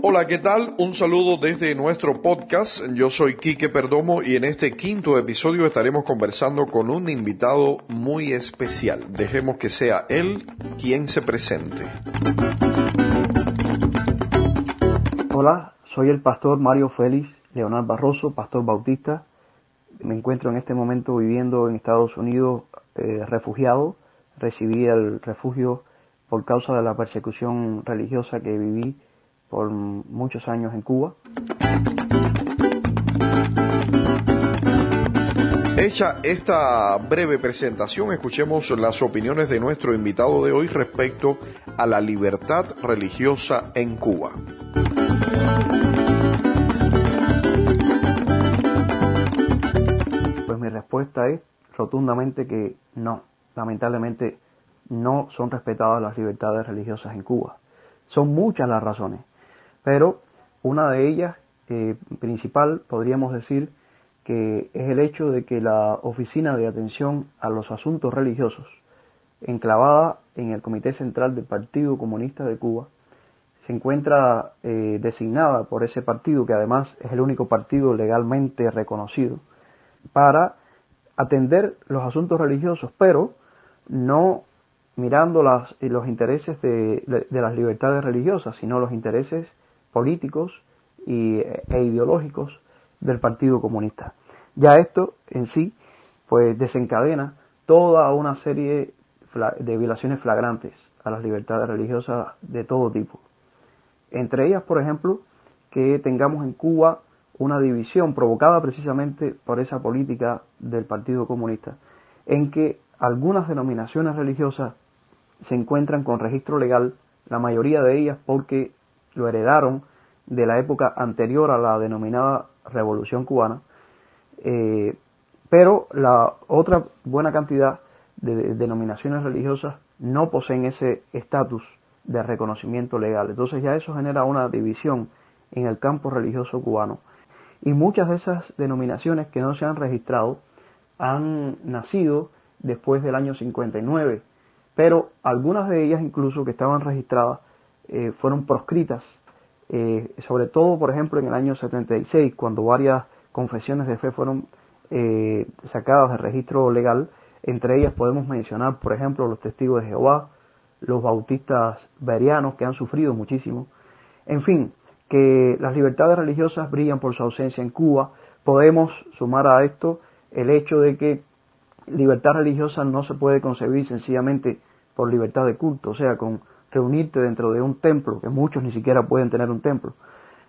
Hola, ¿qué tal? Un saludo desde nuestro podcast. Yo soy Quique Perdomo y en este quinto episodio estaremos conversando con un invitado muy especial. Dejemos que sea él quien se presente. Hola, soy el pastor Mario Félix Leonardo Barroso, pastor bautista. Me encuentro en este momento viviendo en Estados Unidos eh, refugiado. Recibí el refugio por causa de la persecución religiosa que viví por muchos años en Cuba. Hecha esta breve presentación, escuchemos las opiniones de nuestro invitado de hoy respecto a la libertad religiosa en Cuba. Pues mi respuesta es rotundamente que no, lamentablemente no son respetadas las libertades religiosas en Cuba. Son muchas las razones pero una de ellas eh, principal podríamos decir que es el hecho de que la Oficina de Atención a los Asuntos Religiosos, enclavada en el Comité Central del Partido Comunista de Cuba, se encuentra eh, designada por ese partido, que además es el único partido legalmente reconocido, para atender los asuntos religiosos, pero no mirando los intereses de las libertades religiosas, sino los intereses políticos y, e ideológicos del Partido Comunista. Ya esto en sí pues desencadena toda una serie de violaciones flagrantes a las libertades religiosas de todo tipo. Entre ellas, por ejemplo, que tengamos en Cuba una división provocada precisamente por esa política del Partido Comunista, en que algunas denominaciones religiosas se encuentran con registro legal, la mayoría de ellas porque lo heredaron de la época anterior a la denominada Revolución Cubana, eh, pero la otra buena cantidad de denominaciones religiosas no poseen ese estatus de reconocimiento legal. Entonces ya eso genera una división en el campo religioso cubano. Y muchas de esas denominaciones que no se han registrado han nacido después del año 59, pero algunas de ellas incluso que estaban registradas eh, fueron proscritas, eh, sobre todo, por ejemplo, en el año 76, cuando varias confesiones de fe fueron eh, sacadas de registro legal, entre ellas podemos mencionar, por ejemplo, los testigos de Jehová, los bautistas berianos que han sufrido muchísimo, en fin, que las libertades religiosas brillan por su ausencia en Cuba, podemos sumar a esto el hecho de que libertad religiosa no se puede concebir sencillamente por libertad de culto, o sea, con reunirte dentro de un templo, que muchos ni siquiera pueden tener un templo,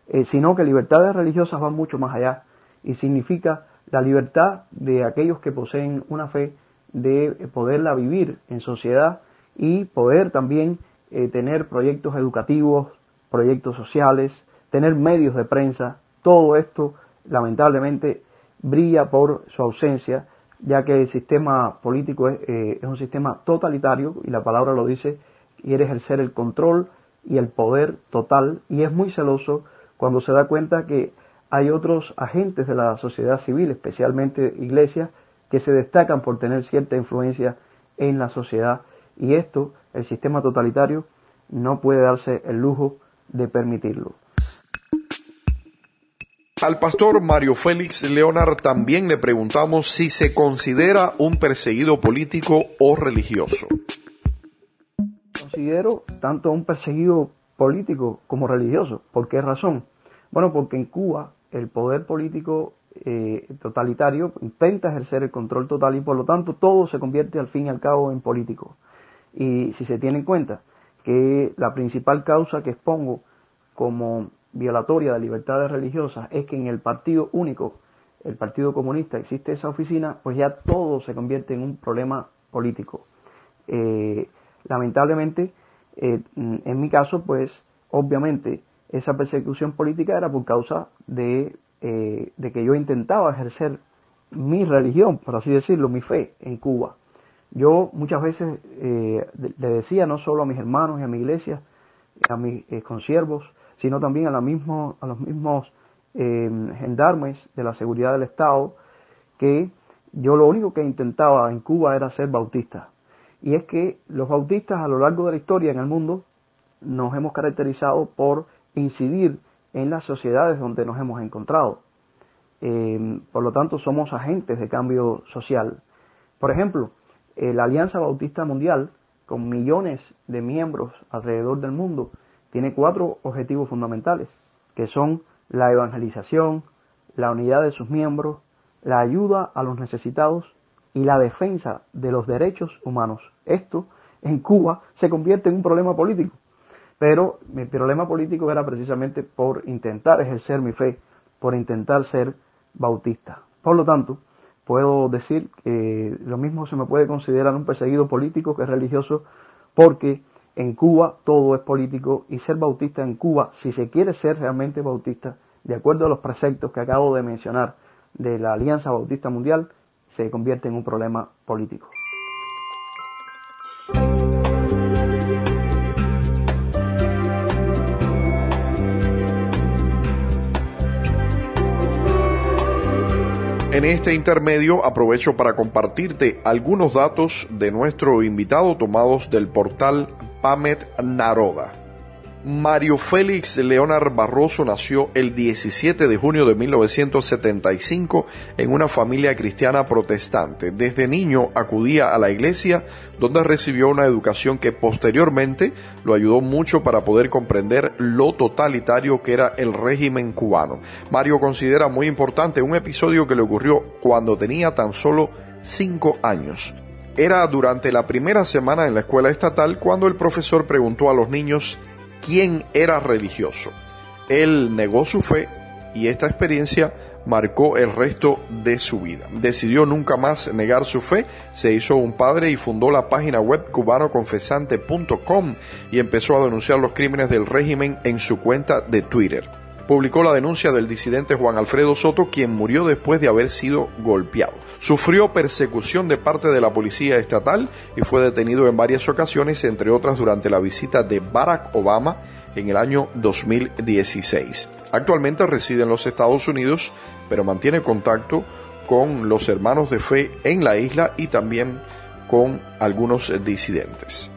eh, sino que libertades religiosas van mucho más allá. Y significa la libertad de aquellos que poseen una fe de poderla vivir en sociedad y poder también eh, tener proyectos educativos, proyectos sociales, tener medios de prensa, todo esto lamentablemente brilla por su ausencia, ya que el sistema político es, eh, es un sistema totalitario, y la palabra lo dice, quiere ejercer el control y el poder total. Y es muy celoso cuando se da cuenta que hay otros agentes de la sociedad civil, especialmente iglesias, que se destacan por tener cierta influencia en la sociedad. Y esto el sistema totalitario no puede darse el lujo de permitirlo. Al pastor Mario Félix Leonard también le preguntamos si se considera un perseguido político o religioso tanto un perseguido político como religioso. ¿Por qué razón? Bueno, porque en Cuba el poder político eh, totalitario intenta ejercer el control total y por lo tanto todo se convierte al fin y al cabo en político. Y si se tiene en cuenta que la principal causa que expongo como violatoria de libertades religiosas es que en el partido único, el Partido Comunista, existe esa oficina, pues ya todo se convierte en un problema político. Eh, lamentablemente Eh, en mi caso, pues, obviamente, esa persecución política era por causa de, eh, de que yo intentaba ejercer mi religión, por así decirlo, mi fe en Cuba. Yo muchas veces eh, le decía no solo a mis hermanos y a mi iglesia, a mis consiervos, sino también a, a los mismos gendarmes de la seguridad del Estado, que yo lo único que intentaba en Cuba era ser bautista. Y es que los bautistas a lo largo de la historia en el mundo nos hemos caracterizado por incidir en las sociedades donde nos hemos encontrado. Eh, por lo tanto, somos agentes de cambio social. Por ejemplo, eh, la Alianza Bautista Mundial, con millones de miembros alrededor del mundo, tiene cuatro objetivos fundamentales, que son la evangelización, la unidad de sus miembros, la ayuda a los necesitados y la defensa de los derechos humanos. Esto en Cuba se convierte en un problema político, pero mi problema político era precisamente por intentar ejercer mi fe, por intentar ser bautista. Por lo tanto, puedo decir que lo mismo se me puede considerar un perseguido político que religioso, porque en Cuba todo es político y ser bautista en Cuba, si se quiere ser realmente bautista, de acuerdo a los preceptos que acabo de mencionar de la Alianza Bautista Mundial, se convierte en un problema político. En este intermedio aprovecho para compartirte algunos datos de nuestro invitado tomados del portal Pamet Naroda. Mario Félix Leonard Barroso nació el 17 de junio de 1975 en una familia cristiana protestante. Desde niño acudía a la iglesia donde recibió una educación que posteriormente lo ayudó mucho para poder comprender lo totalitario que era el régimen cubano. Mario considera muy importante un episodio que le ocurrió cuando tenía tan solo cinco años. Era durante la primera semana en la escuela estatal cuando el profesor preguntó a los niños quién era religioso. Él negó su fe y esta experiencia marcó el resto de su vida. Decidió nunca más negar su fe, se hizo un padre y fundó la página web cubanoconfesante.com y empezó a denunciar los crímenes del régimen en su cuenta de Twitter. Publicó la denuncia del disidente Juan Alfredo Soto, quien murió después de haber sido golpeado. Sufrió persecución de parte de la policía estatal y fue detenido en varias ocasiones, entre otras durante la visita de Barack Obama en el año 2016. Actualmente reside en los Estados Unidos, pero mantiene contacto con los hermanos de fe en la isla y también con algunos disidentes.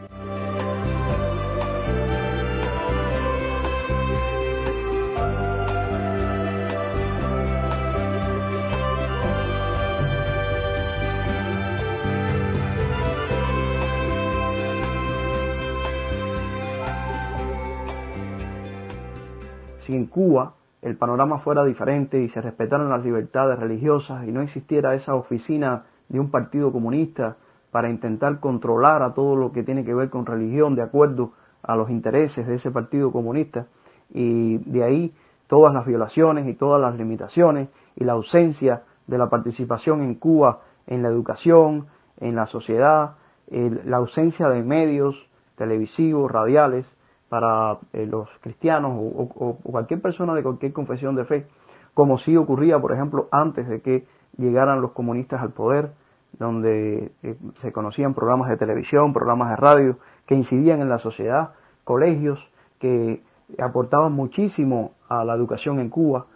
En Cuba el panorama fuera diferente y se respetaran las libertades religiosas y no existiera esa oficina de un partido comunista para intentar controlar a todo lo que tiene que ver con religión de acuerdo a los intereses de ese partido comunista. Y de ahí todas las violaciones y todas las limitaciones y la ausencia de la participación en Cuba en la educación, en la sociedad, la ausencia de medios televisivos, radiales, para eh, los cristianos o, cualquier persona de cualquier confesión de fe, como sí ocurría, por ejemplo, antes de que llegaran los comunistas al poder, donde eh, se conocían programas de televisión, programas de radio que incidían en la sociedad, colegios que aportaban muchísimo a la educación en Cuba.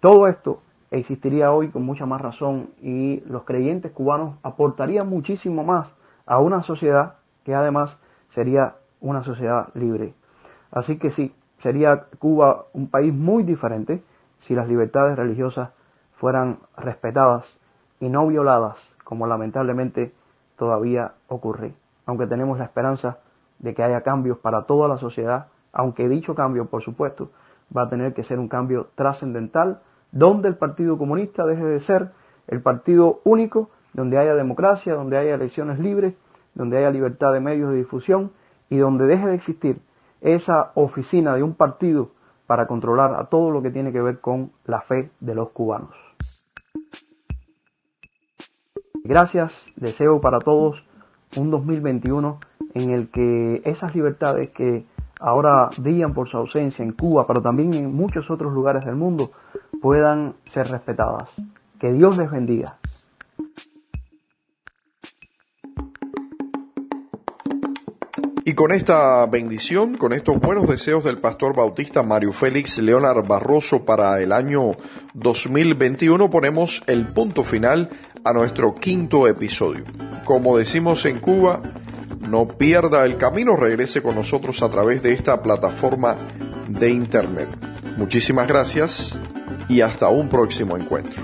Todo esto existiría hoy con mucha más razón y los creyentes cubanos aportarían muchísimo más a una sociedad que además sería una sociedad libre. Así que sí, sería Cuba un país muy diferente si las libertades religiosas fueran respetadas y no violadas, como lamentablemente todavía ocurre. Aunque tenemos la esperanza de que haya cambios para toda la sociedad, aunque dicho cambio, por supuesto, va a tener que ser un cambio trascendental, donde el Partido Comunista deje de ser el partido único, donde haya democracia, donde haya elecciones libres, donde haya libertad de medios de difusión y donde deje de existir esa oficina de un partido para controlar a todo lo que tiene que ver con la fe de los cubanos. Gracias, deseo para todos un 2021 en el que esas libertades que ahora brillan por su ausencia en Cuba, pero también en muchos otros lugares del mundo, puedan ser respetadas. Que Dios les bendiga. Y con esta bendición, con estos buenos deseos del pastor bautista Mario Félix Leonard Barroso para el año 2021, ponemos el punto final a nuestro quinto episodio. Como decimos en Cuba, no pierda el camino, regrese con nosotros a través de esta plataforma de internet. Muchísimas gracias y hasta un próximo encuentro.